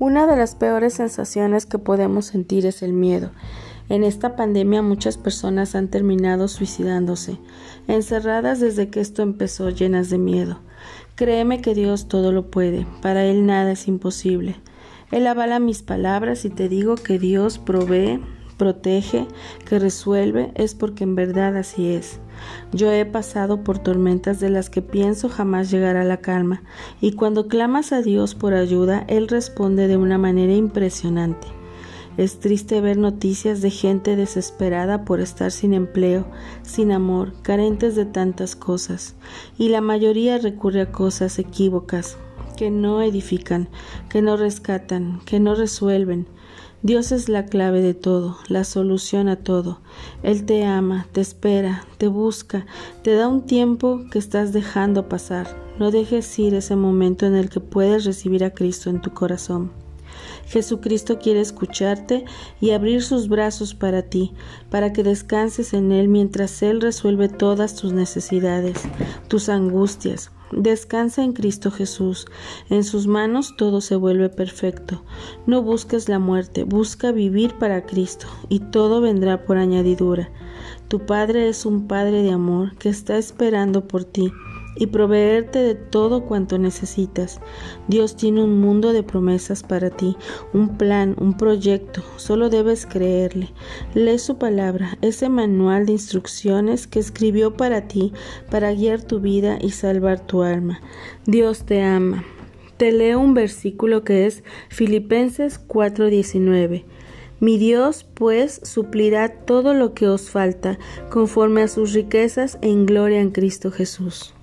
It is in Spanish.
Una de las peores sensaciones que podemos sentir es el miedo. En esta pandemia muchas personas han terminado suicidándose, encerradas desde que esto empezó llenas de miedo. Créeme que Dios todo lo puede, para Él nada es imposible. Él avala mis palabras y te digo que Dios provee, protege, que resuelve, es porque en verdad así es. Yo he pasado por tormentas de las que pienso jamás llegar a la calma, y cuando clamas a Dios por ayuda, Él responde de una manera impresionante. Es triste ver noticias de gente desesperada por estar sin empleo, sin amor, carentes de tantas cosas, y la mayoría recurre a cosas equívocas, que no edifican, que no rescatan, que no resuelven. Dios es la clave de todo, la solución a todo. Él te ama, te espera, te busca, te da un tiempo que estás dejando pasar. No dejes ir ese momento en el que puedes recibir a Cristo en tu corazón. Jesucristo quiere escucharte y abrir sus brazos para ti, para que descanses en Él mientras Él resuelve todas tus necesidades, tus angustias. Descansa en Cristo Jesús. En sus manos todo se vuelve perfecto. No busques la muerte, busca vivir para Cristo, y todo vendrá por añadidura. Tu Padre es un Padre de amor que está esperando por ti y proveerte de todo cuanto necesitas. Dios tiene un mundo de promesas para ti, un plan, un proyecto, solo debes creerle. Lee su palabra, ese manual de instrucciones que escribió para ti, para guiar tu vida y salvar tu alma. Dios te ama. Te leo un versículo que es Filipenses 4:19. Mi Dios, pues, suplirá todo lo que os falta, conforme a sus riquezas en gloria en Cristo Jesús.